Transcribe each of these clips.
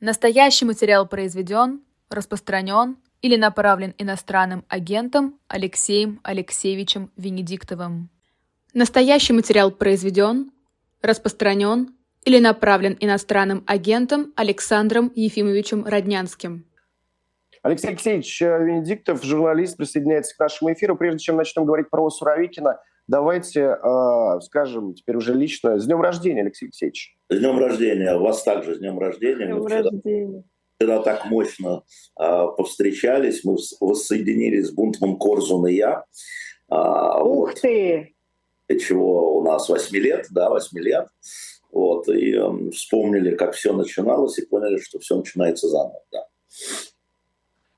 Настоящий материал произведен, распространен или направлен иностранным агентом Алексеем Алексеевичем Венедиктовым. Настоящий материал произведен, распространен или направлен иностранным агентом Александром Ефимовичем Роднянским. Алексей Алексеевич э, Венедиктов, журналист, присоединяется к нашему эфиру. Прежде чем начнем говорить про Суровикина, давайте э, скажем теперь уже лично с днем рождения, Алексей Алексеевич. С днем рождения. Вас также с днем рождения. С днем рождения. Вчера так мощно э, повстречались, мы воссоединились с Бунтман Корзун и я. А, Ух вот. ты! Чего у нас 8 лет, да, 8 лет. Вот, и э, вспомнили, как все начиналось, и поняли, что все начинается заново, да.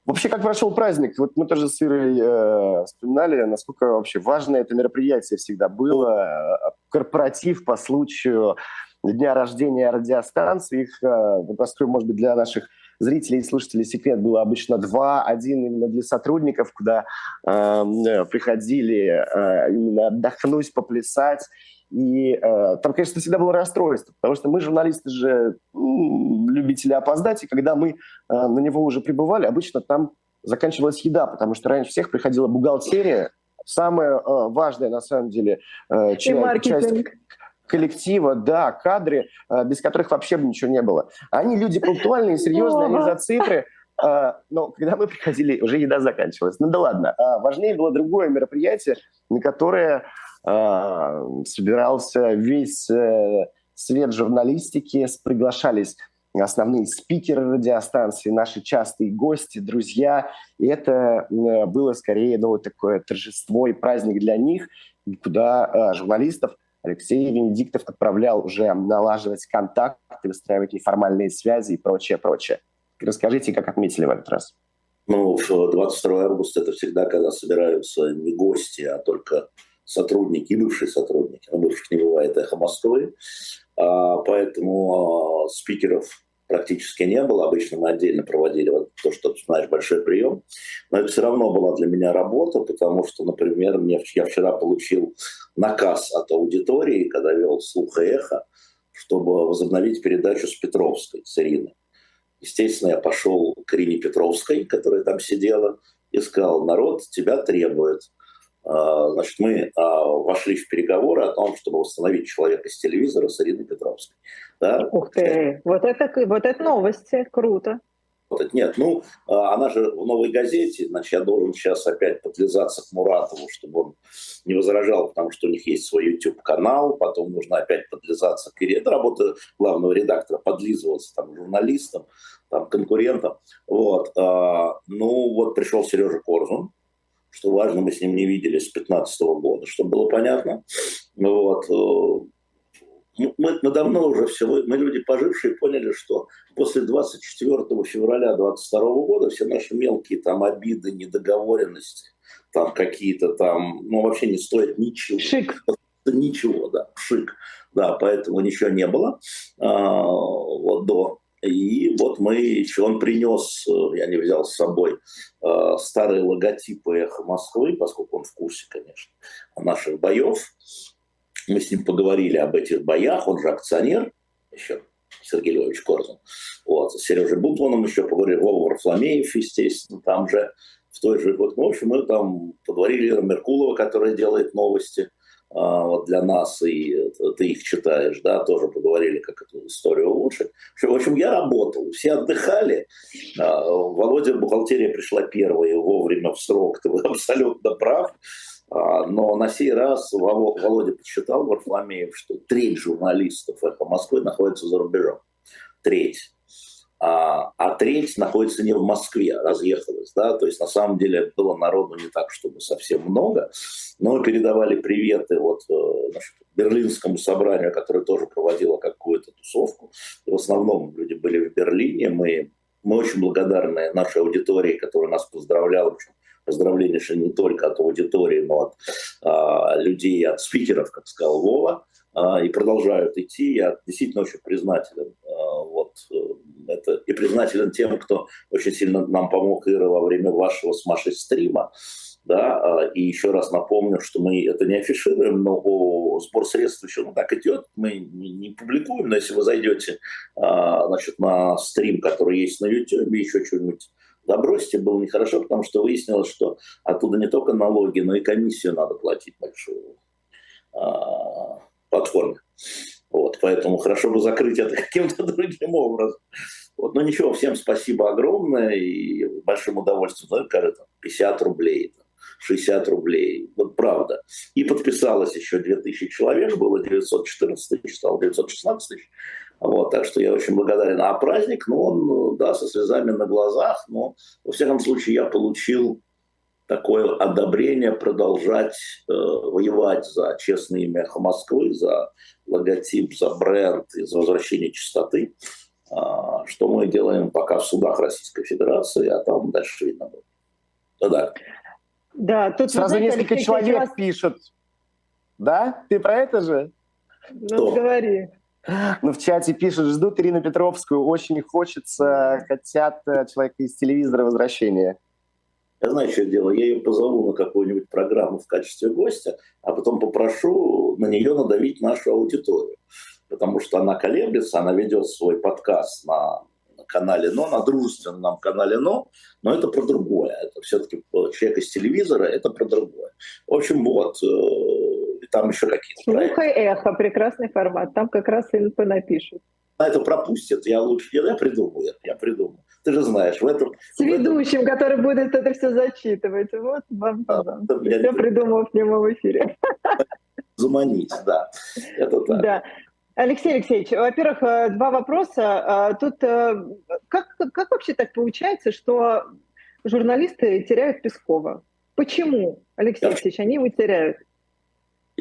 Вообще, как прошел праздник? Вот мы тоже с Ирой э, вспоминали, насколько вообще важное это мероприятие всегда было. Э, корпоратив по случаю дня рождения радиостанции. Их, э, раскрою, может быть, для наших зрителей и слушателей секрет было обычно два. Один именно для сотрудников, куда э, приходили э, именно отдохнуть, поплясать. И э, там, конечно, всегда было расстройство, потому что мы, журналисты же, ну, любители опоздать, и когда мы э, на него уже прибывали, обычно там заканчивалась еда, потому что раньше всех приходила бухгалтерия, самое э, важное, на самом деле, э, часть, часть коллектива, да, кадры, э, без которых вообще бы ничего не было. Они люди пунктуальные, серьезные, они за цифры, э, но когда мы приходили, уже еда заканчивалась. Ну да ладно. А важнее было другое мероприятие, на которое собирался весь э, свет журналистики, приглашались основные спикеры радиостанции, наши частые гости, друзья. И это было скорее ну, такое торжество и праздник для них, куда журналистов Алексей Венедиктов отправлял уже налаживать контакты, выстраивать неформальные связи и прочее, прочее. Расскажите, как отметили в этот раз? Ну, 22 августа это всегда, когда собираются не гости, а только сотрудники, бывшие сотрудники, но бывших не бывает эхо Москвы, а, поэтому а, спикеров практически не было. Обычно мы отдельно проводили вот то, что ты знаешь, большой прием. Но это все равно была для меня работа, потому что, например, мне, я вчера получил наказ от аудитории, когда вел слух и эхо, чтобы возобновить передачу с Петровской, с Ириной. Естественно, я пошел к Ирине Петровской, которая там сидела, и сказал, народ тебя требует. А, значит, мы а, вошли в переговоры о том, чтобы восстановить человека с телевизора с Ириной Петровской. Да? Ух ты, вот это, вот это новости, круто. Нет, ну, а, она же в «Новой газете», значит, я должен сейчас опять подлизаться к Муратову, чтобы он не возражал, потому что у них есть свой YouTube-канал, потом нужно опять подлизаться к Ирине. Работа главного редактора, подлизываться там журналистам, там, конкурентам. Вот. Ну, вот пришел Сережа Корзун, что важно, мы с ним не виделись с 2015 года, чтобы было понятно. Вот. Э, мы, мы давно уже все, мы люди пожившие поняли, что после 24 февраля 2022 года все наши мелкие там обиды, недоговоренности, там какие-то там, ну вообще не стоят ничего. Шик. Ничего, да, шик. Да, поэтому ничего не было а, вот до и вот мы, он принес, э, я не взял с собой, э, старые логотипы «Эхо Москвы», поскольку он в курсе, конечно, наших боев. Мы с ним поговорили об этих боях, он же акционер, еще Сергей Львович Корзун. Вот, с Сережей Бутманом еще поговорили, Вова Варфломеев, естественно, там же, в той же, вот, ну, в общем, мы там поговорили, Ира Меркулова, которая делает новости – вот для нас, и ты их читаешь, да, тоже поговорили, как эту историю улучшить. В общем, я работал, все отдыхали. А, Володя, бухгалтерия пришла первая, вовремя в срок, ты абсолютно прав. А, но на сей раз Володя подсчитал, Варфломеев, что треть журналистов «Эхо Москвы» находится за рубежом. Треть а, а треть находится не в Москве, разъехалась. Да? То есть на самом деле было народу не так, чтобы совсем много, но передавали приветы вот, э, значит, Берлинскому собранию, которое тоже проводило какую-то тусовку. И в основном люди были в Берлине. Мы, мы очень благодарны нашей аудитории, которая нас поздравляла. Поздравления же не только от аудитории, но от а, людей, от спикеров, как сказал Вова, а, и продолжают идти. Я действительно очень признателен а, вот, э, это, и признателен тем, кто очень сильно нам помог, Ира, во время вашего с Машей стрима. да, а, и еще раз напомню, что мы это не афишируем, но сбор средств еще ну, так идет, мы не, публикуем, но если вы зайдете а, значит, на стрим, который есть на YouTube, еще что-нибудь добросьте, было нехорошо, потому что выяснилось, что оттуда не только налоги, но и комиссию надо платить большую а, платформе. Вот, поэтому хорошо бы закрыть это каким-то другим образом. Вот, но ничего, всем спасибо огромное и большим удовольствием. Ну, кажется, 50 рублей, 60 рублей. Вот правда. И подписалось еще 2000 человек, было 914 тысяч, стало 916 тысяч. Вот, так что я очень благодарен. А праздник, ну, он, да, со слезами на глазах, но, во всяком случае, я получил такое одобрение продолжать э, воевать за честное имя Москвы, за логотип, за бренд и за возвращение чистоты, э, что мы делаем пока в судах Российской Федерации, а там дальше видно будет. Да, да. тут сразу знаете, несколько Алексей, человек вас... пишут. Да? Ты про это же? Ну, Кто? говори. Ну, в чате пишут, ждут Ирину Петровскую, очень хочется, хотят э, человека из телевизора возвращения. Я знаю, что я делаю. Я ее позову на какую-нибудь программу в качестве гостя, а потом попрошу на нее надавить нашу аудиторию. Потому что она колеблется, она ведет свой подкаст на канале «Но», на дружественном канале «Но», но это про другое. Это все-таки человек из телевизора, это про другое. В общем, вот, э, там еще какие-то Слух и эхо, прекрасный формат. Там как раз и напишут. На это пропустят, я лучше, я придумаю, я придумаю. Ты же знаешь, в этом... С ведущим, этом... который будет это все зачитывать. Вот вам, а, Я все придумал в прямом эфире. Заманить, да. Это так. Да. Алексей Алексеевич, во-первых, э, два вопроса. А, тут э, как, как вообще так получается, что журналисты теряют Пескова? Почему, Алексей Алексеевич, они его теряют?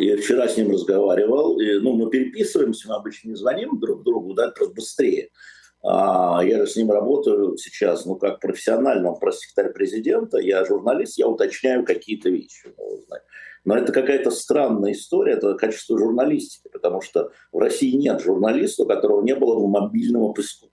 Я вчера с ним разговаривал. И, ну, мы переписываемся, мы обычно не звоним друг другу, да, просто быстрее. А, я же с ним работаю сейчас, ну, как профессионально, он пресс-секретарь президента, я журналист, я уточняю какие-то вещи. Но это какая-то странная история, это качество журналистики, потому что в России нет журналиста, у которого не было бы мобильного песку.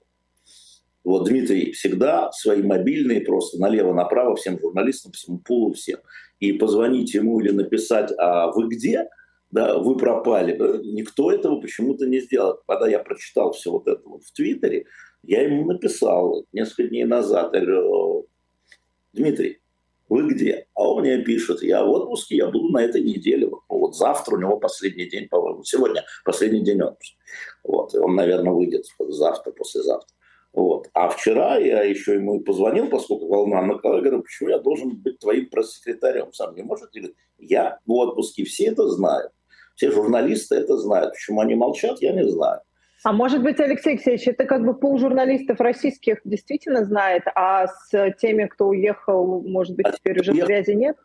Вот Дмитрий всегда свои мобильные просто налево-направо всем журналистам, всему пулу, всем. И позвонить ему или написать, а вы где? Да, вы пропали. Никто этого почему-то не сделал. Когда я прочитал все вот это вот в Твиттере, я ему написал несколько дней назад, я говорю, Дмитрий, вы где? А он мне пишет, я в отпуске, я буду на этой неделе. Вот, вот завтра у него последний день, по-моему, сегодня последний день отпуска. Вот, и он, наверное, выйдет завтра, послезавтра. Вот. А вчера я еще ему и позвонил, поскольку волна накала, говорю, почему я должен быть твоим пресс-секретарем? Сам не? Говорит, я в отпуске, все это знают. Все журналисты это знают. Почему они молчат, я не знаю. А может быть, Алексей Алексеевич, это как бы пол журналистов российских действительно знает, а с теми, кто уехал, может быть, теперь уже связи нет?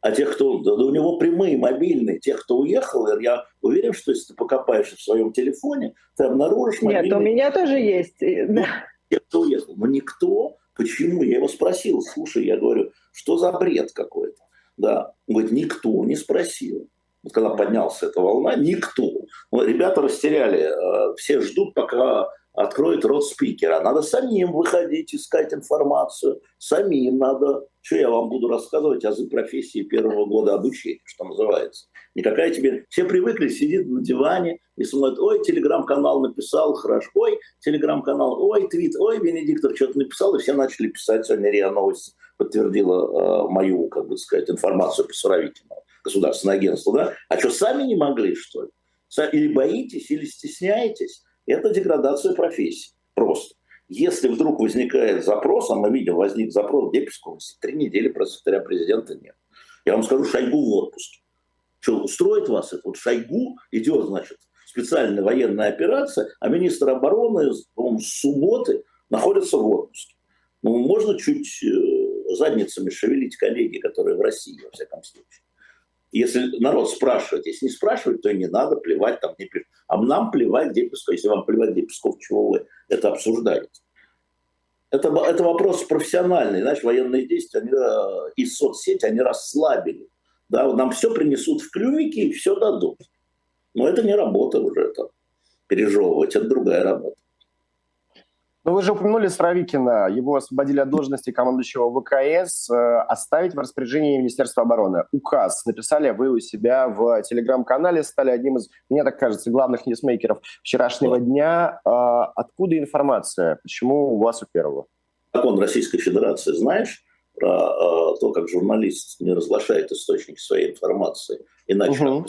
А тех, кто... Да, у него прямые, мобильные. Тех, кто уехал, я уверен, что если ты покопаешься в своем телефоне, ты обнаружишь мобильные... Нет, у меня тоже есть. Ну, тех, кто уехал. Но никто... Почему? Я его спросил. Слушай, я говорю, что за бред какой-то? Да. Он говорит, никто не спросил вот когда поднялся эта волна, никто. Ребята растеряли, э, все ждут, пока откроет рот спикера. Надо самим выходить, искать информацию. Самим надо. Что я вам буду рассказывать азы профессии первого года обучения, что называется. Никакая тебе... Все привыкли сидеть на диване и смотрят, ой, телеграм-канал написал, хорошо, ой, телеграм-канал, ой, твит, ой, Венедиктор что-то написал, и все начали писать. Сегодня РИА Новость подтвердила э, мою, как бы сказать, информацию по Суровикину государственное агентство, да? А что, сами не могли, что ли? Или боитесь, или стесняетесь? Это деградация профессии. Просто. Если вдруг возникает запрос, а мы видим, возник запрос, где Песковский, три недели про секретаря президента нет. Я вам скажу, Шойгу в отпуске. Что, устроит вас это? Вот Шойгу идет, значит, специальная военная операция, а министр обороны, с субботы находится в отпуске. Ну, можно чуть э, задницами шевелить коллеги, которые в России, во всяком случае. Если народ спрашивает, если не спрашивает, то не надо плевать, там не пишут. А нам плевать, где Песков. Если вам плевать, где Песков, чего вы это обсуждаете? Это, это вопрос профессиональный. Знаешь, военные действия они, э, и соцсети, они расслабили. Да, нам все принесут в клювике и все дадут. Но это не работа уже, это пережевывать, это другая работа. Ну, вы же упомянули Сравикина. Его освободили от должности командующего ВКС, э, оставить в распоряжении Министерства обороны. Указ написали вы у себя в телеграм-канале, стали одним из, мне так кажется, главных ньюсмейкеров вчерашнего дня. Э, откуда информация? Почему у вас у первого? Закон Российской Федерации знаешь про э, то, как журналист не разглашает источники своей информации, иначе угу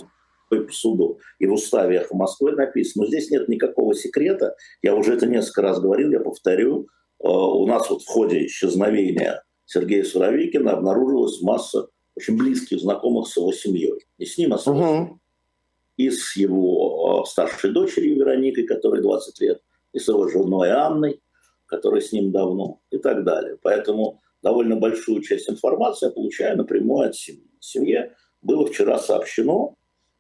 суду и в уставе в Москве написано. Но здесь нет никакого секрета. Я уже это несколько раз говорил, я повторю. Э, у нас вот в ходе исчезновения Сергея Суровикина обнаружилась масса очень близких знакомых с его семьей. Не с ним, а с его угу. И с его э, старшей дочерью Вероникой, которой 20 лет, и с его женой Анной, которая с ним давно, и так далее. Поэтому довольно большую часть информации я получаю напрямую от семьи. Семье было вчера сообщено,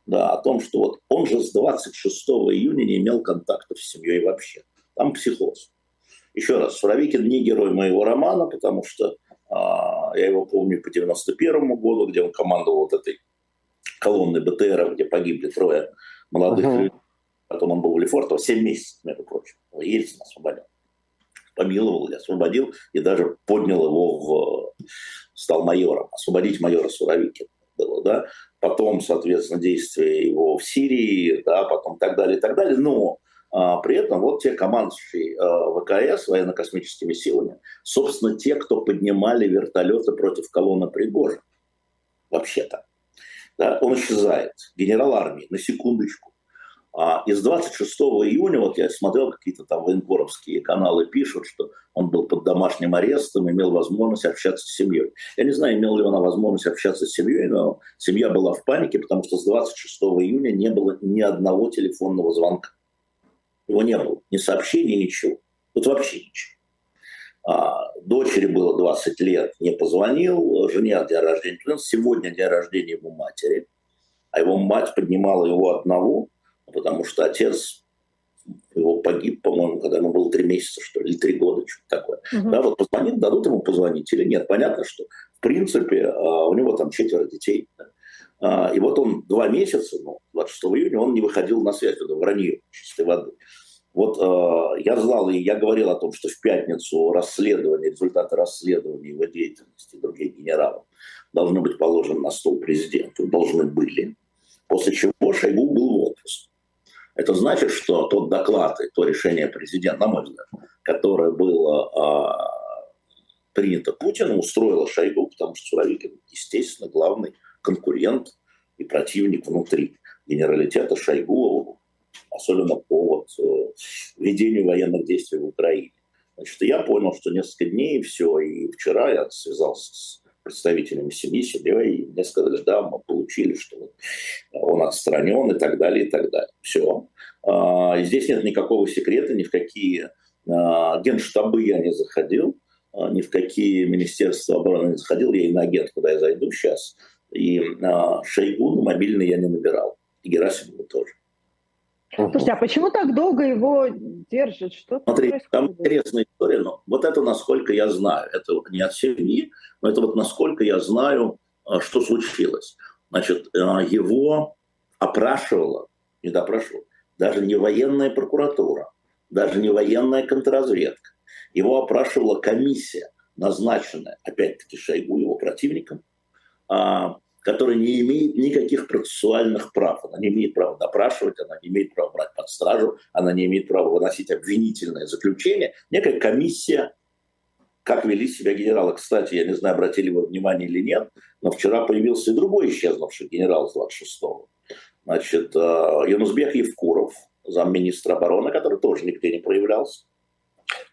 да, о том, что вот он же с 26 июня не имел контактов с семьей вообще. Там психоз. Еще раз, Суровикин не герой моего романа, потому что а, я его помню по 91 году, где он командовал вот этой колонной БТР, где погибли трое молодых uh-huh. людей. Потом он был у Лефортова 7 месяцев, между прочим. Ельцин освободил. Помиловал, освободил и даже поднял его в... стал майором. Освободить майора Суровикина было, да, потом, соответственно, действия его в Сирии, да, потом так далее, так далее, но а, при этом вот те командующие а, ВКС, военно-космическими силами, собственно, те, кто поднимали вертолеты против колонны Пригожина, вообще-то. Да, он исчезает, генерал армии, на секундочку. А из 26 июня, вот я смотрел, какие-то там военкоровские каналы пишут, что он был под домашним арестом, имел возможность общаться с семьей. Я не знаю, имел ли он возможность общаться с семьей, но семья была в панике, потому что с 26 июня не было ни одного телефонного звонка. Его не было, ни сообщений, ничего. Вот вообще ничего. А, дочери было 20 лет, не позвонил, жене день рождения. Сегодня день рождения его матери. А его мать поднимала его одного, потому что отец его погиб, по-моему, когда ему было три месяца, что ли, или три года, что-то такое. Угу. Да, вот позвонит, дадут ему позвонить или нет. Понятно, что в принципе а, у него там четверо детей. Да. А, и вот он два месяца, ну, 26 июня, он не выходил на связь, это вранье чистой воды. Вот э, я знал и я говорил о том, что в пятницу расследование, результаты расследования его деятельности других генералов должны быть положены на стол президенту, должны были. После чего Шойгу был в отпуск. Это значит, что тот доклад и то решение президента, на мой взгляд, которое было а, принято Путиным, устроило Шойгу, потому что Суровикин, естественно, главный конкурент и противник внутри генералитета Шойгу, особенно по вот, э, ведению военных действий в Украине. Значит, я понял, что несколько дней все, и вчера я связался с представителями семьи, семьей, и мне сказали, да, мы получили, что он отстранен и так далее, и так далее. Все. А, здесь нет никакого секрета, ни в какие а, генштабы я не заходил, а, ни в какие министерства обороны не заходил, я и на агент, куда я зайду сейчас, и Шойгу на мобильный я не набирал, и Герасимову тоже. Слушайте, а почему так долго его держат? Что Смотри, происходит? там интересная история, но вот это насколько я знаю, это не от семьи, но это вот насколько я знаю, а, что случилось. Значит, а, его опрашивала, не допрашивала, даже не военная прокуратура, даже не военная контрразведка. Его опрашивала комиссия, назначенная, опять-таки, Шойгу, его противником, а, которая не имеет никаких процессуальных прав. Она не имеет права допрашивать, она не имеет права брать под стражу, она не имеет права выносить обвинительное заключение. Некая комиссия, как вели себя генералы. Кстати, я не знаю, обратили вы внимание или нет, но вчера появился и другой исчезнувший генерал с 26-го. Значит, э, Юнусбек Евкуров, замминистра обороны, который тоже нигде не проявлялся.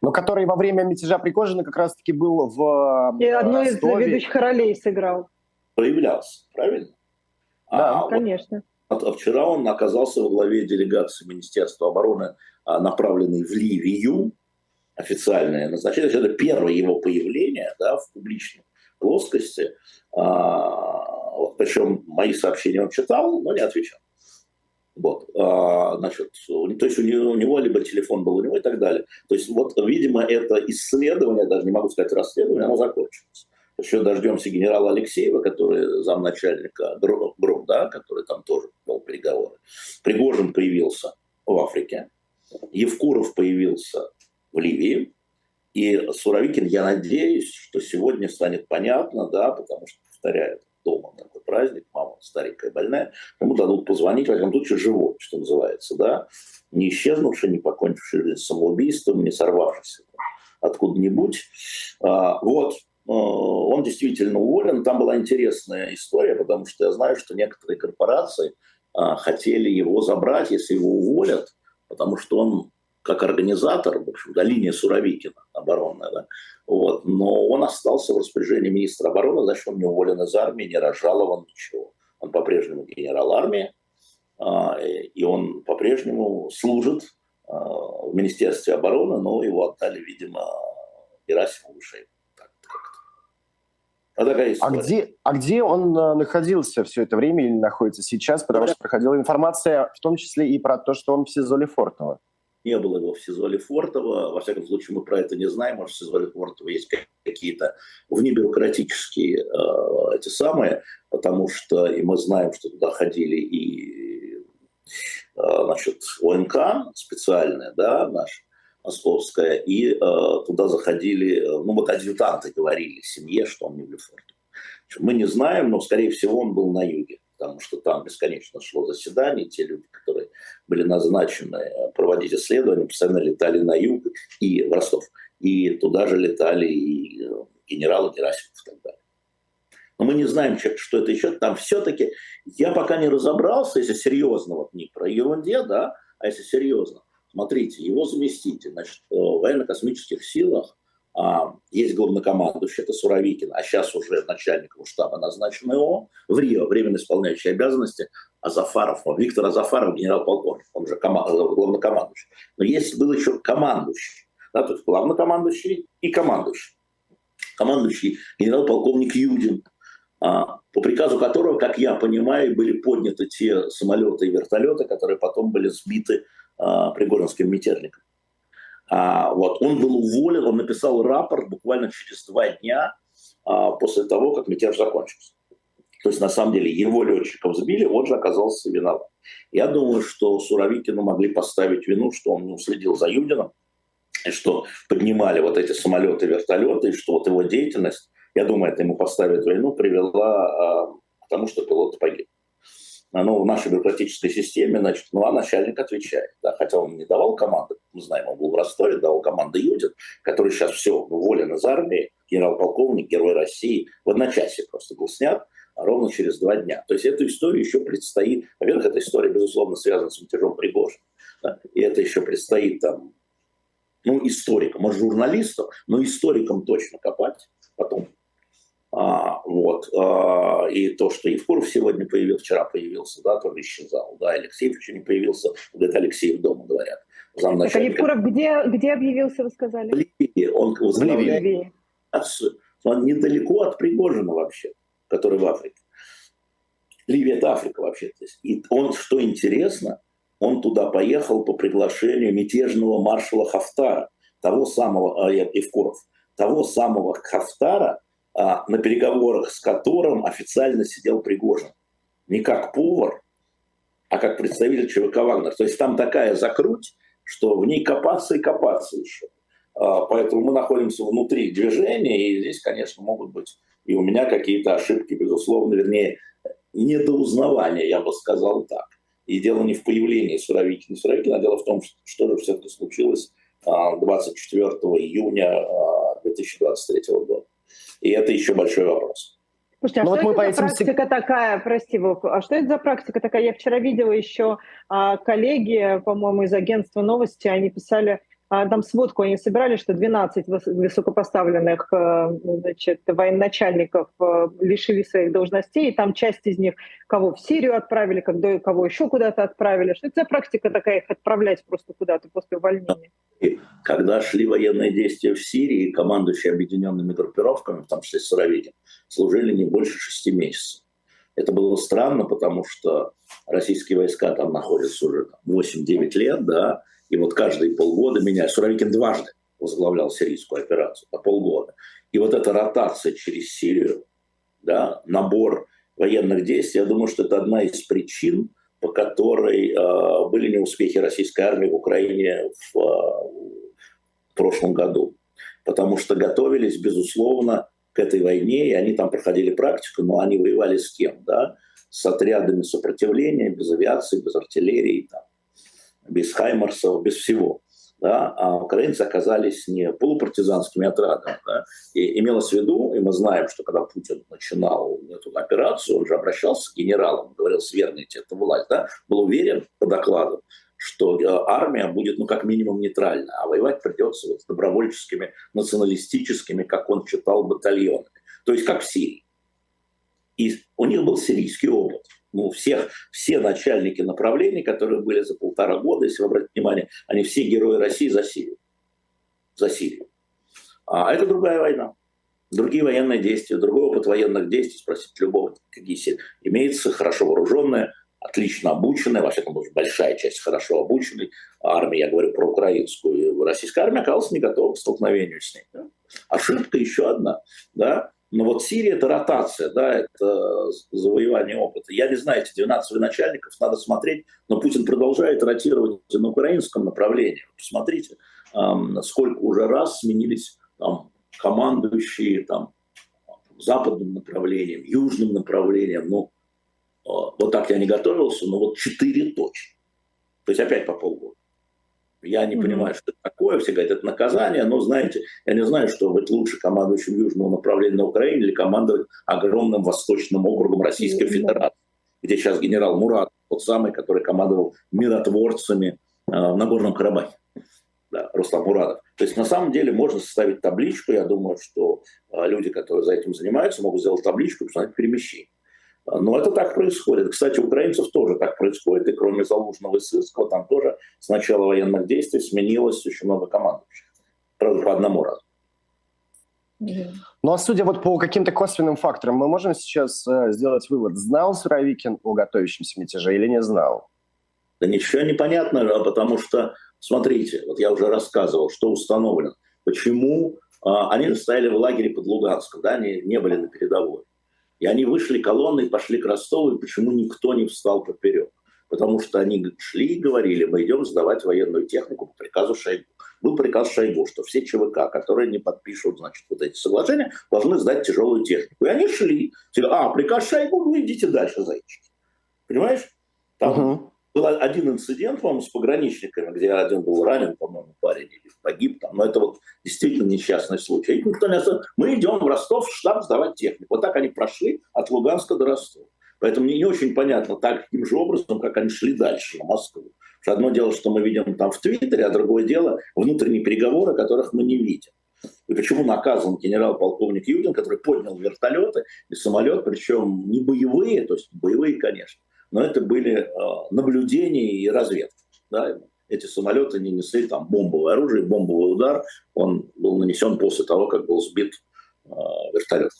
Но который во время мятежа Пригожина как раз-таки был в И одной из ведущих ролей сыграл проявлялся, правильно? Да, а, конечно. Вот, а вчера он оказался во главе делегации Министерства обороны, а, направленной в Ливию, официальное назначение. Это первое его появление да, в публичной плоскости. А, вот, причем мои сообщения он читал, но не отвечал. Вот, а, значит, то есть у него, у него либо телефон был у него и так далее. То есть вот, видимо, это исследование, даже не могу сказать расследование, оно закончилось. Еще дождемся генерала Алексеева, который замначальника ГРОМ, да, который там тоже был переговоры. Пригожин появился в Африке. Евкуров появился в Ливии. И Суровикин, я надеюсь, что сегодня станет понятно, да, потому что, повторяю, дома такой праздник, мама старенькая, больная, ему дадут позвонить, в этом случае живой, что называется, да, не исчезнувший, не покончивший жизнь самоубийством, не сорвавшийся откуда-нибудь. А, вот, он действительно уволен. Там была интересная история, потому что я знаю, что некоторые корпорации а, хотели его забрать, если его уволят, потому что он как организатор, в общем, да, линия Суровикина оборонная, да, вот, но он остался в распоряжении министра обороны, значит, он не уволен из армии, не разжалован, ничего. Он по-прежнему генерал армии, а, и он по-прежнему служит в Министерстве обороны, но его отдали, видимо, Герасимову Шейбу. А, такая а, где, а где он а, находился все это время или находится сейчас? Потому да. что проходила информация, в том числе и про то, что он в СИЗО Лефортово не было его в СИЗО Лефортово. Во всяком случае, мы про это не знаем. Может, в СИЗО Лефортово есть какие-то внебюрократические э, эти самые, потому что и мы знаем, что туда ходили и э, значит, ОНК специальная, да, наша, московская, и э, туда заходили, ну вот адъютанты говорили семье, что он не в Лефортово. Мы не знаем, но, скорее всего, он был на юге потому что там бесконечно шло заседание, те люди, которые были назначены э, проводить исследования, постоянно летали на юг и в Ростов, и туда же летали и э, генералы Герасимов и так далее. Но мы не знаем, что это еще. Там все-таки, я пока не разобрался, если серьезно, вот не про ерунде, да, а если серьезно. Смотрите, его заместитель, значит, в военно-космических силах а, есть главнокомандующий, это Суровикин, а сейчас уже начальник штаба назначен ИО, в Рио, временно исполняющий обязанности, Азафаров, Виктор Азафаров, генерал-полковник, он же команд, главнокомандующий. Но есть был еще командующий, да, то есть главнокомандующий и командующий. Командующий генерал-полковник Юдин, а, по приказу которого, как я понимаю, были подняты те самолеты и вертолеты, которые потом были сбиты а, Пригожинским мятежником. А, вот, он был уволен, он написал рапорт буквально через два дня а, после того, как мятеж закончился. То есть, на самом деле, его летчиков сбили, он же оказался виноват. Я думаю, что Суровикину могли поставить вину, что он не уследил за Юдином, и что поднимали вот эти самолеты, вертолеты, и что вот его деятельность, я думаю, это ему поставить войну, привела а, к тому, что пилот погиб ну, в нашей бюрократической системе, значит, ну, а начальник отвечает. Да, хотя он не давал команды, мы знаем, он был в Ростове, давал команды Юдин, который сейчас все, уволен из армии, генерал-полковник, герой России, в одночасье просто был снят, а ровно через два дня. То есть эту историю еще предстоит, во-первых, эта история, безусловно, связана с мятежом Пригожина, да, и это еще предстоит там, ну, историкам, может, журналистам, но историкам точно копать потом, а, вот. А, и то, что Евкуров сегодня появился, вчера появился, да, тоже исчезал. Да, Алексеев еще не появился, говорит, Алексеев дома, говорят. Это Евкуров где, где объявился, вы сказали? В Ливии. Он возглавляет Он недалеко от Пригожина вообще, который в Африке. Ливия – это Африка вообще. И он, что интересно, он туда поехал по приглашению мятежного маршала Хафтара, того самого, а, Евкуров, того самого Хафтара, а, на переговорах с которым официально сидел Пригожин. Не как повар, а как представитель ЧВК «Вагнер». То есть там такая закруть, что в ней копаться и копаться еще. А, поэтому мы находимся внутри движения, и здесь, конечно, могут быть и у меня какие-то ошибки, безусловно, вернее, недоузнавания, я бы сказал так. И дело не в появлении Суровикина. Суровикина, а дело в том, что же все-таки случилось 24 а, июня 2023 года. И это еще большой вопрос. Слушайте, а ну, что вот это мы за практика такая, прости, Вов, а что это за практика такая? Я вчера видела еще а, коллеги, по-моему, из агентства новости, они писали, там сводку они собирали, что 12 высокопоставленных э, значит, военачальников э, лишили своих должностей, и там часть из них кого в Сирию отправили, кого еще куда-то отправили. Что это практика такая, их отправлять просто куда-то после увольнения? Когда шли военные действия в Сирии, командующие объединенными группировками, в том числе Суровикин, служили не больше шести месяцев. Это было странно, потому что российские войска там находятся уже 8-9 лет, да, и вот каждые полгода меня Суровикин дважды возглавлял сирийскую операцию по полгода. И вот эта ротация через Сирию, да, набор военных действий, я думаю, что это одна из причин, по которой э, были неуспехи российской армии в Украине в, в прошлом году. Потому что готовились, безусловно, к этой войне, и они там проходили практику, но они воевали с кем, да? С отрядами сопротивления, без авиации, без артиллерии, там, без хаймарсов, без всего. Да? А украинцы оказались не полупартизанскими отрядами. Да? И имелось в виду, и мы знаем, что когда Путин начинал эту операцию, он же обращался к генералам, говорил, свергните эту власть, да? был уверен по докладу, что э, армия будет, ну, как минимум, нейтральна, а воевать придется вот с добровольческими, националистическими, как он читал, батальонами. То есть как в Сирии. И у них был сирийский опыт. Ну, всех, все начальники направлений, которые были за полтора года, если вы обратите внимание, они все герои России за Сирию. За Сирию. А это другая война. Другие военные действия, другой опыт военных действий, спросить любого, какие имеется хорошо вооруженная, отлично обученная, во всяком случае, большая часть хорошо обученной армии, я говорю про украинскую, российская армия оказалась не готова к столкновению с ней. Да? Ошибка еще одна. Да? Но вот Сирия – это ротация, да, это завоевание опыта. Я не знаю, эти 12 начальников надо смотреть, но Путин продолжает ротировать на украинском направлении. Посмотрите, сколько уже раз сменились там, командующие там, западным направлением, южным направлением. Ну, а, вот так я не готовился, но вот четыре точно. То есть опять по полгода. Я не mm-hmm. понимаю, что это такое. Все говорят, это наказание. Но, знаете, я не знаю, что быть лучше командующим южного направления на Украине или командовать огромным восточным округом Российской mm-hmm. Федерации, где сейчас генерал Мурат, тот самый, который командовал миротворцами э, в Нагорном Карабахе. Да, Руслан Мурадов. То есть на самом деле можно составить табличку. Я думаю, что э, люди, которые за этим занимаются, могут сделать табличку и посмотреть перемещение. Но это так происходит. Кстати, украинцев тоже так происходит. И кроме Залужного и Сырского, там тоже с начала военных действий сменилось очень много командующих. Правда, по одному разу. Ну а судя вот по каким-то косвенным факторам, мы можем сейчас э, сделать вывод, знал Суровикин о готовящемся мятеже или не знал? Да ничего не понятно, а потому что, смотрите, вот я уже рассказывал, что установлено. Почему а, они же стояли в лагере под Луганском, да, они не были на передовой. И они вышли колонной, пошли к Ростову, и почему никто не встал поперек? Потому что они шли и говорили, мы идем сдавать военную технику по приказу Шойгу. Был приказ Шойгу, что все ЧВК, которые не подпишут, значит, вот эти соглашения, должны сдать тяжелую технику. И они шли. А, приказ Шойгу, ну идите дальше, зайчики. Понимаешь? Там uh-huh был один инцидент, по-моему, с пограничниками, где один был ранен, по-моему, парень, или погиб там. Но это вот действительно несчастный случай. И никто не Мы идем в Ростов в штаб сдавать технику. Вот так они прошли от Луганска до Ростова. Поэтому мне не очень понятно таким же образом, как они шли дальше, на Москву. Что одно дело, что мы видим там в Твиттере, а другое дело внутренние переговоры, которых мы не видим. И почему наказан генерал-полковник Юдин, который поднял вертолеты и самолет, причем не боевые, то есть боевые, конечно, но это были э, наблюдения и разведка. Да? Эти самолеты не несли там бомбовое оружие, бомбовый удар, он был нанесен после того, как был сбит э, вертолет,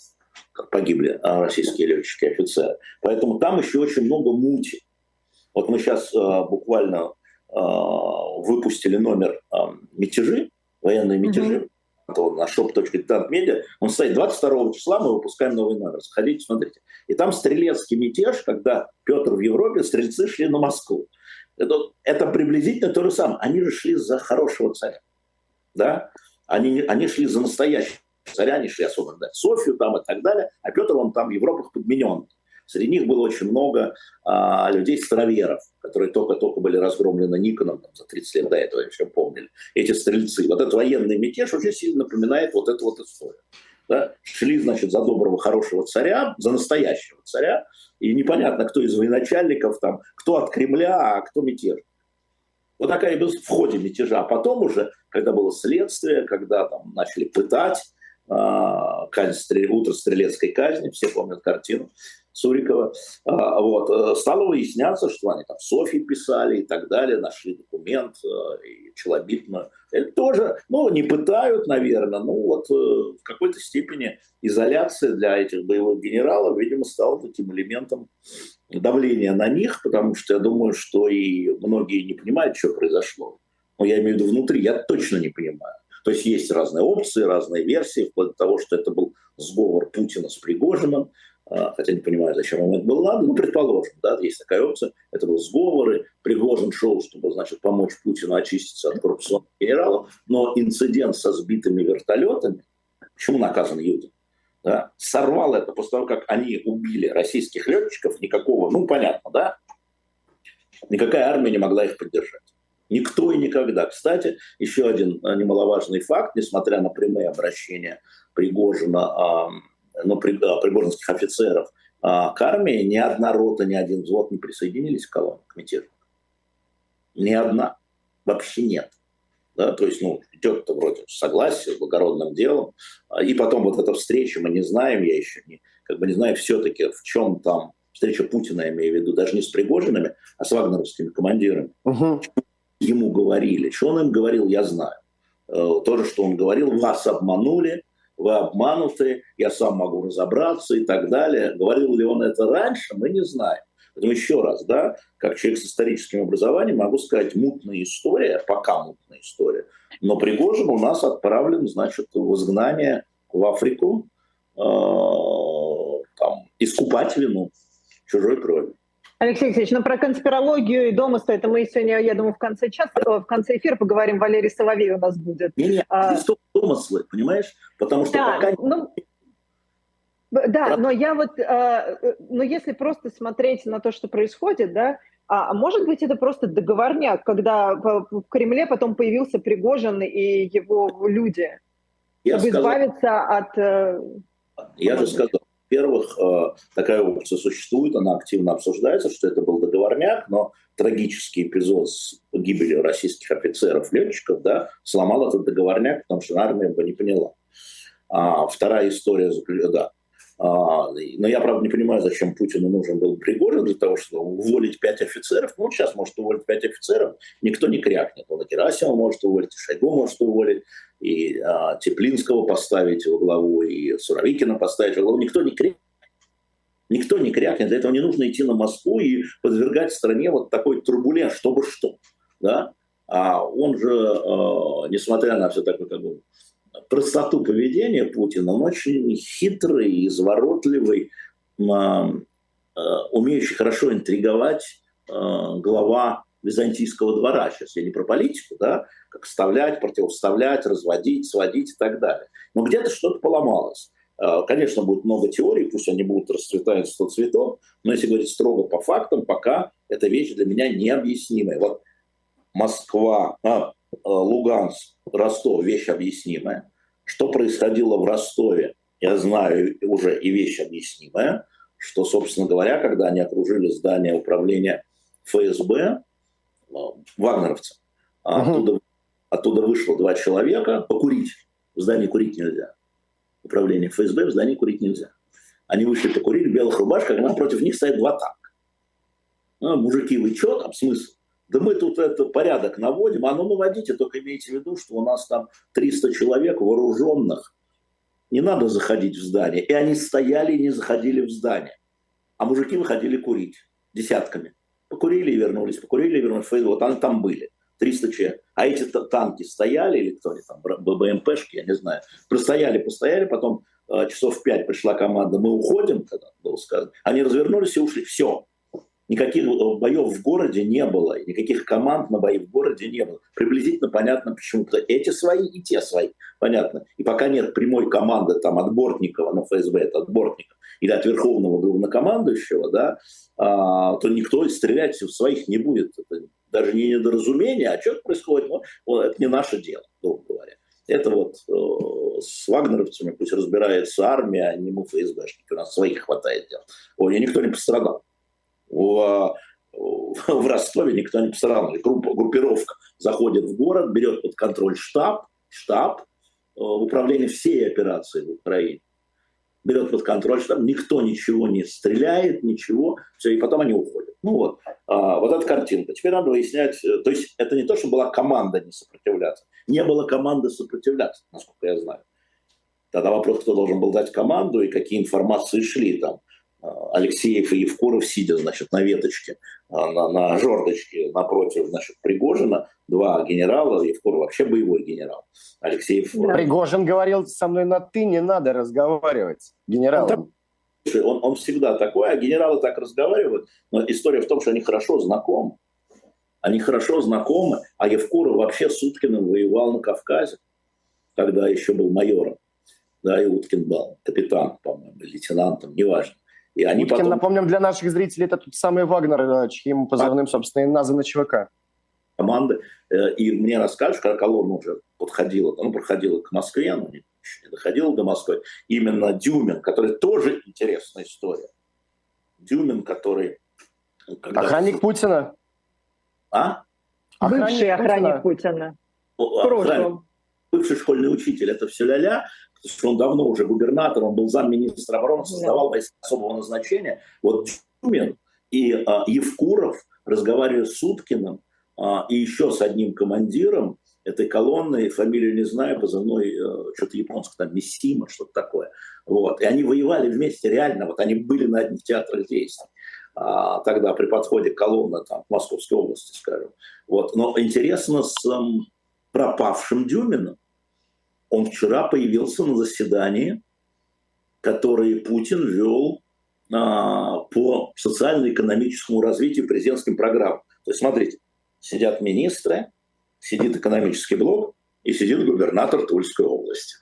как погибли э, российские летчики и офицеры. Поэтому там еще очень много мути. Вот мы сейчас буквально выпустили номер мятежи, военные мятежи, на shop.diletantmedia, он стоит 22 числа, мы выпускаем новый номер. Сходите, смотрите. И там стрелецкий мятеж, когда Петр в Европе, стрельцы шли на Москву. Это, это приблизительно то же самое. Они же шли за хорошего царя. Да? Они, они шли за настоящего царя, они шли освобождать Софию там и так далее, а Петр, он там в Европах подменен. Среди них было очень много а, людей-староверов, которые только-только были разгромлены Никоном там, за 30 лет до этого, еще помнили. Эти стрельцы. Вот этот военный мятеж очень сильно напоминает вот эту вот историю. Да? Шли, значит, за доброго, хорошего царя, за настоящего царя, и непонятно, кто из военачальников, там, кто от Кремля, а кто мятеж. Вот такая была в ходе мятежа. А потом уже, когда было следствие, когда там начали пытать, а, казнь, утро стрелецкой казни, все помнят картину, Сурикова, а, вот, э, стало выясняться, что они там Софи писали и так далее, нашли документ, э, и челобитно. Это тоже, ну, не пытают, наверное, ну, вот э, в какой-то степени изоляция для этих боевых генералов, видимо, стала таким элементом давления на них, потому что я думаю, что и многие не понимают, что произошло. Но я имею в виду внутри, я точно не понимаю. То есть есть разные опции, разные версии, вплоть до того, что это был сговор Путина с Пригожиным, хотя не понимаю, зачем ему это было надо, ну, предположим, да, есть такая опция, это был сговоры, Пригожин шел, чтобы, значит, помочь Путину очиститься от коррупционных генералов, но инцидент со сбитыми вертолетами, почему наказан Юдин? Да, сорвал это после того, как они убили российских летчиков, никакого, ну, понятно, да, никакая армия не могла их поддержать. Никто и никогда. Кстати, еще один а, немаловажный факт, несмотря на прямые обращения Пригожина, ну, пригожинских офицеров к армии, ни одна рота, ни один взвод не присоединились к колонне, к мятежу. Ни одна. Вообще нет. Да, то есть, ну, идет-то вроде согласие с благородным делом. А, и потом вот эта встреча, мы не знаем, я еще не, как бы не знаю все-таки, в чем там встреча Путина, я имею в виду, даже не с Пригожинами, а с вагнеровскими командирами. Угу. Ему говорили. Что он им говорил, я знаю. Э, то же, что он говорил, вас обманули, вы обмануты, я сам могу разобраться и так далее. Говорил ли он это раньше, мы не знаем. Поэтому еще раз, да, как человек с историческим образованием, могу сказать, мутная история, пока мутная история. Но Пригожин у нас отправлен, значит, в изгнание в Африку, э, там, искупать вину чужой крови. Алексей Алексеевич, ну про конспирологию и домыслы, это мы сегодня, я думаю, в конце часа, в конце эфира поговорим, Валерий Соловей у нас будет. Не, не, а... домыслы, понимаешь? Потому что да, пока... Ну... Да, но я вот, э, но если просто смотреть на то, что происходит, да, а, а может быть это просто договорняк, когда в Кремле потом появился Пригожин и его люди, я чтобы сказал, избавиться от... Э, я же сказал, во-первых, э, такая опция существует, она активно обсуждается, что это был договорняк, но трагический эпизод с гибелью российских офицеров, летчиков, да, сломал этот договорняк, потому что армия бы не поняла. А вторая история, да, а, но я, правда, не понимаю, зачем Путину нужен был Пригожин для того, чтобы уволить пять офицеров. Ну, сейчас может уволить пять офицеров, никто не крякнет. Он и Герасимова может уволить, и Шойгу может уволить, и а, Теплинского поставить во главу, и Суровикина поставить во главу. Никто не крякнет. Никто не крякнет. Для этого не нужно идти на Москву и подвергать стране вот такой турбулент, чтобы что. Да? А он же, э, несмотря на все такое как бы, простоту поведения Путина, он очень хитрый, изворотливый, а, а, умеющий хорошо интриговать глава византийского двора. Сейчас я не про политику, да, как вставлять, противоставлять, разводить, сводить и так далее. Но где-то что-то поломалось. Конечно, будет много теорий, пусть они будут расцветать сто цветов, но если говорить строго по фактам, пока эта вещь для меня необъяснимая. Вот Москва, а, Луганск, Ростов – вещь объяснимая. Что происходило в Ростове, я знаю уже и вещь объяснимая, что, собственно говоря, когда они окружили здание управления ФСБ, э, вагнеровцы, угу. оттуда, оттуда вышло два человека покурить. В здании курить нельзя. Управление ФСБ в здании курить нельзя. Они вышли покурить в белых рубашках, а против них стоят два танка. Ну, мужики, вы что там, смысл? да мы тут это порядок наводим, а ну наводите, только имейте в виду, что у нас там 300 человек вооруженных, не надо заходить в здание. И они стояли и не заходили в здание. А мужики выходили курить десятками. Покурили и вернулись, покурили и вернулись. Вот они там были. 300 человек. А эти танки стояли, или кто они там, БМПшки, я не знаю, простояли, постояли, потом э, часов в 5 пришла команда, мы уходим, когда было сказано. Они развернулись и ушли. Все никаких э, боев в городе не было, никаких команд на бои в городе не было. Приблизительно понятно, почему. -то. Эти свои и те свои, понятно. И пока нет прямой команды там, от Бортникова, на ФСБ это от Бортникова, или от Верховного главнокомандующего, да, а, то никто стрелять в своих не будет. Это даже не недоразумение, а что происходит, ну, это не наше дело, грубо говоря. Это вот э, с вагнеровцами пусть разбирается армия, а не мы ФСБшники. У нас своих хватает дел. Ой, никто не пострадал в, в Ростове никто не пострадал. Группа, группировка заходит в город, берет под контроль штаб, штаб э, управления всей операцией в Украине. Берет под контроль штаб, никто ничего не стреляет, ничего, все, и потом они уходят. Ну вот, а, вот эта картинка. Теперь надо выяснять, э, то есть это не то, что была команда не сопротивляться. Не было команды сопротивляться, насколько я знаю. Тогда вопрос, кто должен был дать команду и какие информации шли там. Алексеев и Евкуров, сидя, значит, на веточке, а, на, на жердочке напротив, значит, Пригожина, два генерала, Евкуров вообще боевой генерал, Алексеев... Да. Пригожин говорил со мной на «ты», не надо разговаривать, генерал. он, он всегда такой, а генералы так разговаривают. Но история в том, что они хорошо знакомы. Они хорошо знакомы, а Евкуров вообще с Уткиным воевал на Кавказе, когда еще был майором. Да, и Уткин был капитан, по-моему, лейтенантом, неважно. И они Уткин, потом... напомним для наших зрителей, это тот самый Вагнер, чьим позывным, собственно, и названы ЧВК. Команды. Э, и мне расскажешь, когда колонна уже подходила, ну, проходила к Москве, но не, не доходила до Москвы, именно Дюмин, который тоже интересная история. Дюмин, который... Охранник Путина. А? Охранник Бывший охранник Путина. Прошлом. Бывший школьный учитель. Это все ля-ля, потому что он давно уже губернатор, он был замминистра обороны, создавал да. войска особого назначения. Вот Дюмин и а, Евкуров, разговаривая с Уткиным а, и еще с одним командиром этой колонны, фамилию не знаю, позывной, э, что-то японское, там, Миссима, что-то такое. Вот. И они воевали вместе реально, вот они были на одних театрах действий а, тогда при подходе колонны там, в Московской области, скажем. Вот. Но интересно с эм, пропавшим Дюминым. Он вчера появился на заседании, которое Путин вел а, по социально-экономическому развитию президентским программам. То есть, смотрите, сидят министры, сидит экономический блок и сидит губернатор Тульской области.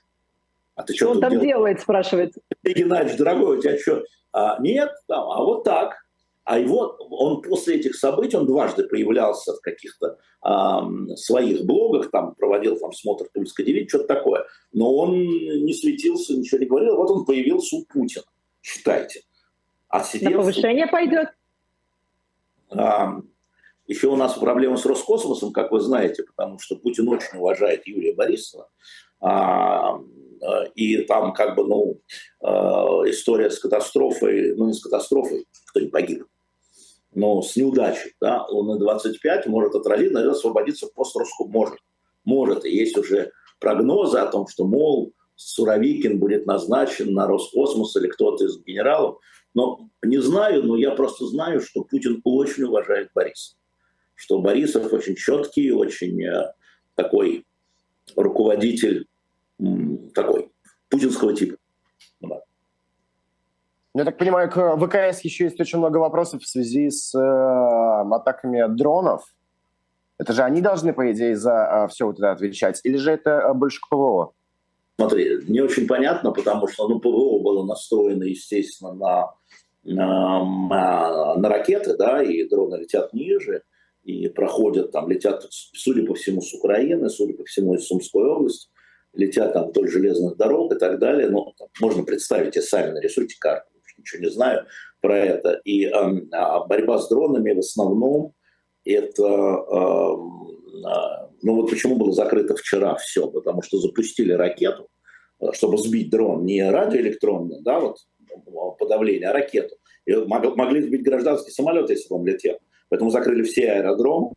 А ты что, что он там делаешь? делает, спрашивает? Геннадьевич, дорогой, у тебя что? А, нет, там, а вот так. А его, он после этих событий, он дважды появлялся в каких-то э, своих блогах, там проводил там смотр Тульской девять, что-то такое. Но он не светился, ничего не говорил. Вот он появился у Путина. Считайте. А На повышение пойдет? А, еще у нас проблема с Роскосмосом, как вы знаете, потому что Путин очень уважает Юрия Борисова. А, и там как бы, ну, а, история с катастрофой, ну, не с катастрофой, кто не погиб, но с неудачей, да, Луны-25 может отразить, наверное, освободиться пост Роском может. Может, и есть уже прогнозы о том, что, мол, Суровикин будет назначен на Роскосмос или кто-то из генералов. Но не знаю, но я просто знаю, что Путин очень уважает Бориса. Что Борисов очень четкий, очень э, такой руководитель, такой путинского типа. Да. Я так понимаю, к ВКС еще есть очень много вопросов в связи с э, атаками дронов. Это же они должны, по идее, за э, все вот это отвечать? Или же это э, больше к ПВО? Смотри, не очень понятно, потому что ну, ПВО было настроено, естественно, на, на, на ракеты, да, и дроны летят ниже, и проходят там, летят, судя по всему, с Украины, судя по всему, из Сумской области, летят там вдоль железных дорог и так далее. Ну, там, можно представить, и сами нарисуйте карту ничего не знаю про это. И э, борьба с дронами в основном это... Э, ну вот почему было закрыто вчера все, потому что запустили ракету, чтобы сбить дрон, не радиоэлектронный, да, вот подавление, а ракету. И могли сбить гражданский самолет, если бы он летел. Поэтому закрыли все аэродромы.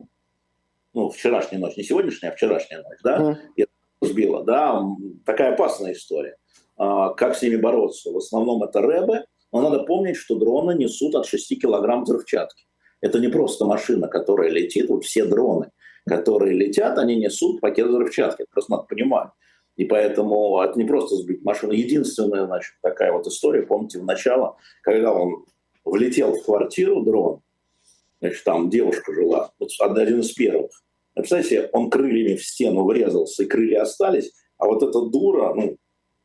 Ну, вчерашняя ночь, не сегодняшняя, а вчерашняя ночь, да, mm. и это сбило, да, такая опасная история. А, как с ними бороться? В основном это рэбы, но надо помнить, что дроны несут от 6 килограмм взрывчатки. Это не просто машина, которая летит. Вот все дроны, которые летят, они несут пакет взрывчатки. Это просто надо понимать. И поэтому это не просто сбить машину. Единственная, значит, такая вот история, помните, в начало, когда он влетел в квартиру, дрон, значит, там девушка жила, вот один из первых. Представляете, он крыльями в стену врезался, и крылья остались, а вот эта дура, ну,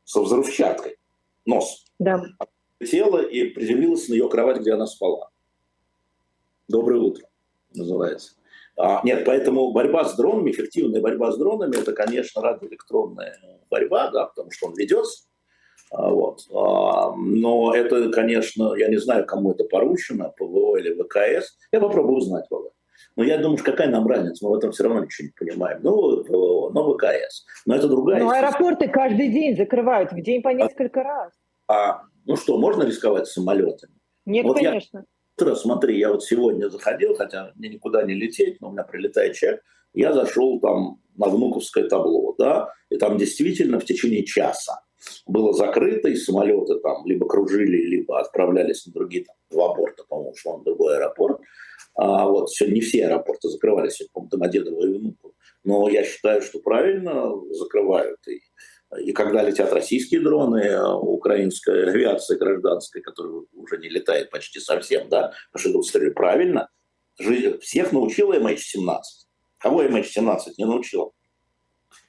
со взрывчаткой, нос. Да тело и приземлилась на ее кровать, где она спала. Доброе утро, называется. А, нет, поэтому борьба с дронами, эффективная борьба с дронами, это, конечно, радиоэлектронная борьба, да, потому что он ведется. А, вот. А, но это, конечно, я не знаю, кому это поручено, ПВО или ВКС. Я попробую узнать, Володя. Но я думаю, какая нам разница, мы в этом все равно ничего не понимаем. Ну, ПВО, ну, ВКС. Но это другая Ну, аэропорты каждый день закрывают, в день по несколько раз. А ну что, можно рисковать самолетами? Нет, вот конечно. Я, смотри, я вот сегодня заходил, хотя мне никуда не лететь, но у меня прилетает человек, я зашел там на внуковское табло, да, и там действительно в течение часа было закрыто, и самолеты там либо кружили, либо отправлялись на другие там, два порта, по-моему, шел на другой аэропорт. А вот сегодня не все аэропорты закрывались, по-моему, Домодедово и Внуково. Но я считаю, что правильно закрывают. И И когда летят российские дроны, украинская авиация гражданская, которая уже не летает почти совсем, да, потому что правильно, всех научила MH17. Кого MH17 не научила?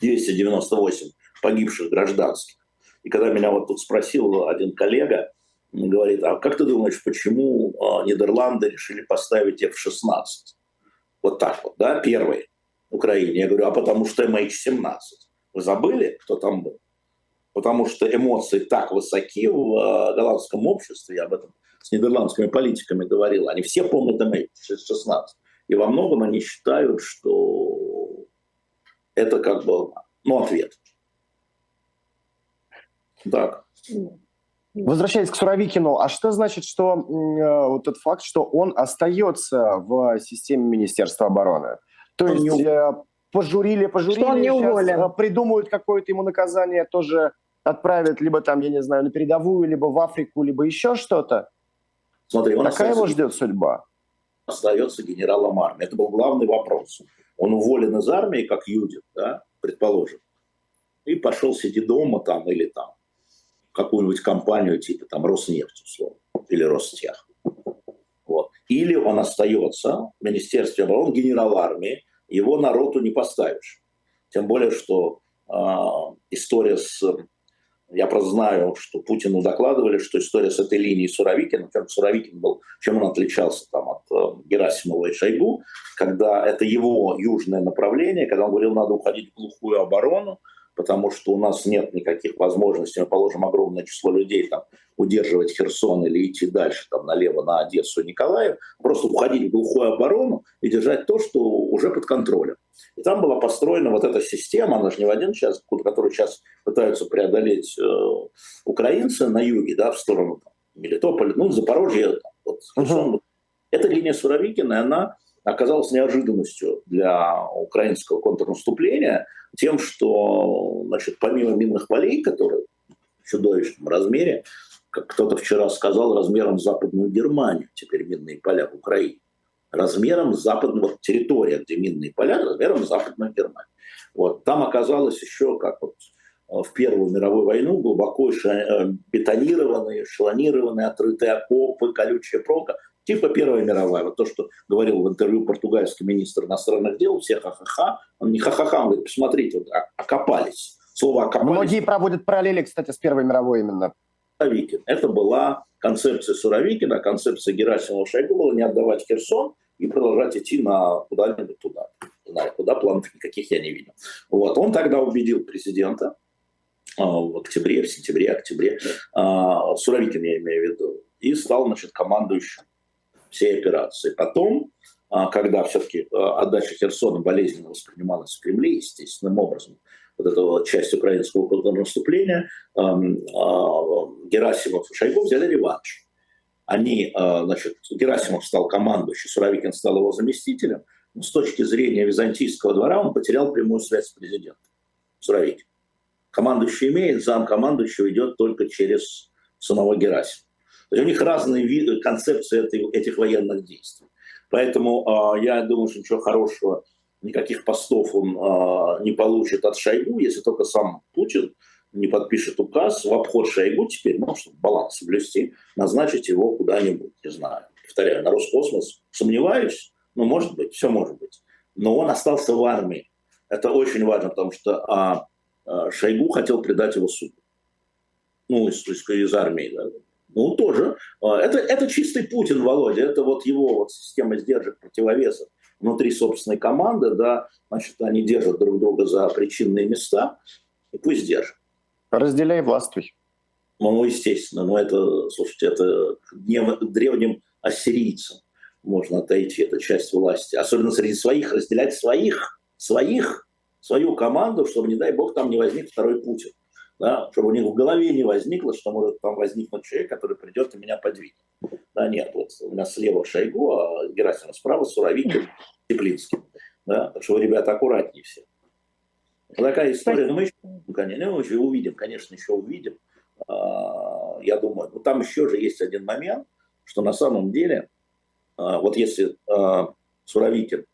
298 погибших гражданских. И когда меня вот тут спросил один коллега, говорит, а как ты думаешь, почему а, Нидерланды решили поставить F-16? Вот так вот, да, первый Украине. Я говорю, а потому что MH17. Вы забыли, кто там был? Потому что эмоции так высоки в а, голландском обществе, я об этом с нидерландскими политиками говорил, они все помнят MH16. И во многом они считают, что это как бы, ну, ответ. Так. Возвращаясь к Суровикину, а что значит, что э, вот тот факт, что он остается в системе Министерства обороны? То он есть не... э, пожурили, пожурили, что он не уволен. Э, придумают какое-то ему наказание, тоже отправят либо там, я не знаю, на передовую, либо в Африку, либо еще что-то? Смотри, он Какая его ждет судьба? Остается генералом армии. Это был главный вопрос. Он уволен из армии, как Юдин, да, предположим, и пошел сидеть дома там или там какую-нибудь компанию типа там Роснефть, условно, или Ростех. Вот. Или он остается в Министерстве обороны, генерал армии, его народу не поставишь. Тем более, что э, история с... Я просто знаю, что Путину докладывали, что история с этой линией Суровикина, чем Суровикин был, чем он отличался там, от э, Герасимова и Шойгу, когда это его южное направление, когда он говорил, надо уходить в глухую оборону, потому что у нас нет никаких возможностей, мы положим огромное число людей там, удерживать Херсон или идти дальше там, налево на Одессу и Николаев, просто уходить в глухую оборону и держать то, что уже под контролем. И там была построена вот эта система, она же не в один час, которую сейчас пытаются преодолеть э, украинцы на юге, да, в сторону там, Мелитополя, ну, Запорожье, там, вот, Херсон. Uh-huh. Эта линия Суровикина, она оказалась неожиданностью для украинского контрнаступления тем, что значит, помимо минных полей, которые в чудовищном размере, как кто-то вчера сказал, размером с Западную Германию, теперь минные поля в Украине, размером с западного территория, где минные поля, размером с Западную Германию. Вот. Там оказалось еще, как вот э, в Первую мировую войну, глубоко э, бетонированные, шелонированные, отрытые окопы, колючая проволока типа Первая мировая. Вот то, что говорил в интервью португальский министр иностранных дел, все ха-ха-ха. Он не ха-ха-ха, он говорит, посмотрите, вот, окопались. Слово окопались. Многие проводят параллели, кстати, с Первой мировой именно. Суровикин. Это была концепция Суровикина, концепция Герасимова Шойгу была не отдавать Херсон и продолжать идти на куда-нибудь туда. Не знаю, куда планов никаких я не видел. Вот. Он тогда убедил президента а, в октябре, в сентябре, октябре, а, Суровикин я имею в виду, и стал значит, командующим всей операции. Потом, а, когда все-таки а, отдача Херсона болезненно воспринималась в Кремле, естественным образом, вот эта часть украинского контрнаступления, а, Герасимов и Шойгу взяли реванш. Они, значит, Герасимов стал командующим, Суровикин стал его заместителем. Но с точки зрения византийского двора он потерял прямую связь с президентом. Суровикин. Командующий имеет, зам командующего идет только через самого Герасима. Есть у них разные виды, концепции этой, этих военных действий. Поэтому э, я думаю, что ничего хорошего, никаких постов он э, не получит от Шойгу, если только сам Путин не подпишет указ в обход Шойгу теперь, ну, чтобы баланс соблюсти, назначить его куда-нибудь, не знаю. Повторяю, на Роскосмос сомневаюсь, но может быть, все может быть. Но он остался в армии. Это очень важно, потому что а, а, Шойгу хотел предать его суду. Ну, из, из, из армии. Да. Ну, тоже. А, это, это чистый Путин, Володя. Это вот его вот система сдержек, противовесов внутри собственной команды. Да, значит, они держат друг друга за причинные места. И пусть держат. Разделяй властвуй. Ну, естественно. Но это, слушайте, это древним ассирийцам можно отойти. Это часть власти. Особенно среди своих. Разделять своих, своих, свою команду, чтобы, не дай бог, там не возник второй Путин да, чтобы у них в голове не возникло, что может там возникнуть человек, который придет и меня подвинет. Да, нет, вот у нас слева Шойгу, а Герасимов справа Суровикин, Теплинский. Да, так что вы, ребята, аккуратнее все. Такая история, но мы еще, ну, конечно, мы еще увидим, конечно, еще увидим. А, я думаю, ну там еще же есть один момент, что на самом деле, а, вот если а, Суровикин,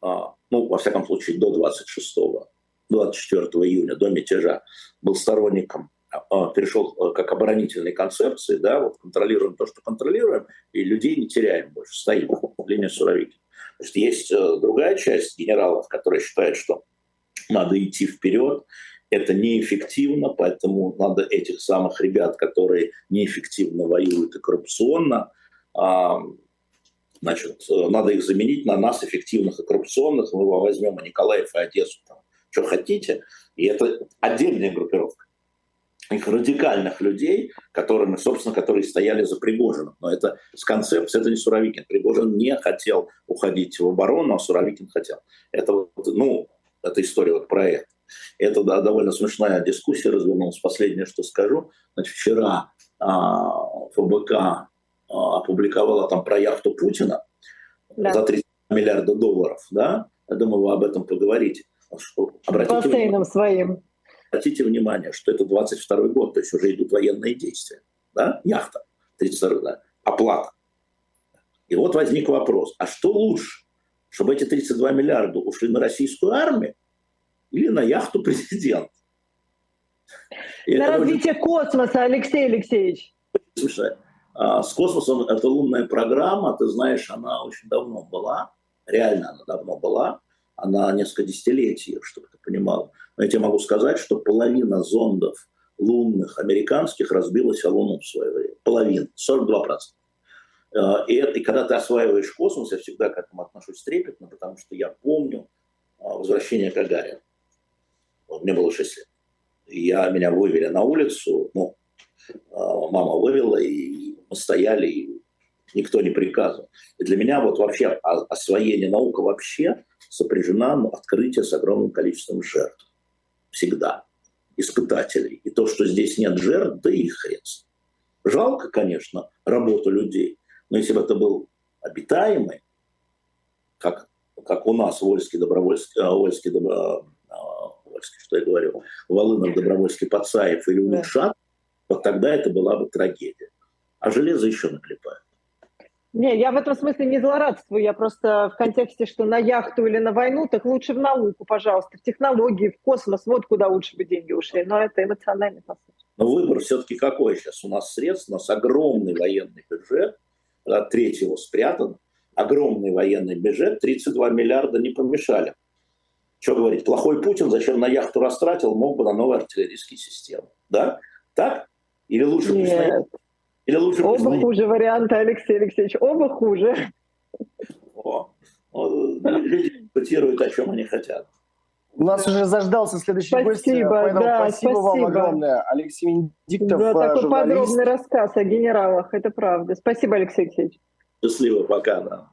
ну, во всяком случае, до 26-го 24 июня, до мятежа, был сторонником а, перешел э, как оборонительной концепции, да, вот контролируем то, что контролируем, и людей не теряем больше, стоим, линия Суровикина. То есть есть э, другая часть генералов, которая считает, что надо идти вперед, это неэффективно, поэтому надо этих самых ребят, которые неэффективно воюют и коррупционно, а, значит, э, надо их заменить на нас, эффективных и коррупционных. Мы возьмем Николаев и Одессу, там, что хотите. И это отдельная группировка их радикальных людей, которыми, собственно, которые стояли за Пригожиным. Но это с концепцией, это не Суровикин. Пригожин не хотел уходить в оборону, а Суровикин хотел. Это вот, ну, это история вот про это. Это да, довольно смешная дискуссия развернулась. Последнее, что скажу. Значит, вчера а, ФБК а, опубликовала там про яхту Путина да. за 30 миллиарда долларов. Да? Я думаю, вы об этом поговорите. Обратите Бассейном своим. Обратите внимание, что это 22 год, то есть уже идут военные действия. Да? Яхта, 32 да? оплата. И вот возник вопрос, а что лучше? Чтобы эти 32 миллиарда ушли на российскую армию или на яхту президента? И на развитие очень... космоса, Алексей Алексеевич. Слушай, а, с космосом это лунная программа, ты знаешь, она очень давно была, реально она давно была, она несколько десятилетий, чтобы ты понимал. Но я тебе могу сказать, что половина зондов лунных американских разбилась о Луну в свое время. Половина, 42%. Э, и, это, и когда ты осваиваешь космос, я всегда к этому отношусь трепетно, потому что я помню э, возвращение Гагарина. Вот, мне было 6 лет. Я, меня вывели на улицу, ну, э, мама вывела, и мы стояли, и никто не приказывал. И для меня вот вообще освоение наука вообще сопряжена открытие с огромным количеством жертв всегда испытателей. И то, что здесь нет жертв, да и хрен. Жалко, конечно, работу людей, но если бы это был обитаемый, как, как у нас Вольский, Добровольский, а, Вольский, Добро, а, Вольский, что я говорю, Волынов, Добровольский, Пацаев или Улюшат, да. вот тогда это была бы трагедия. А железо еще наклепают. Не, я в этом смысле не злорадствую, я просто в контексте, что на яхту или на войну, так лучше в науку, пожалуйста, в технологии, в космос, вот куда лучше бы деньги ушли, но это эмоциональный посыл. Но выбор все-таки какой сейчас? У нас средств, у нас огромный военный бюджет, треть его спрятан, огромный военный бюджет, 32 миллиарда не помешали. Что говорить, плохой Путин зачем на яхту растратил, мог бы на новые артиллерийские системы. Да? Так? Или лучше Нет. Или лучше Оба признать... хуже варианта, Алексей Алексеевич, оба хуже. О, люди дискутируют, о чем они хотят. У нас уже заждался следующий спасибо, гость, поэтому да, спасибо, спасибо вам огромное. Алексей Венедиктов, да, такой журналист. подробный рассказ о генералах, это правда. Спасибо, Алексей Алексеевич. Счастливо, пока, да.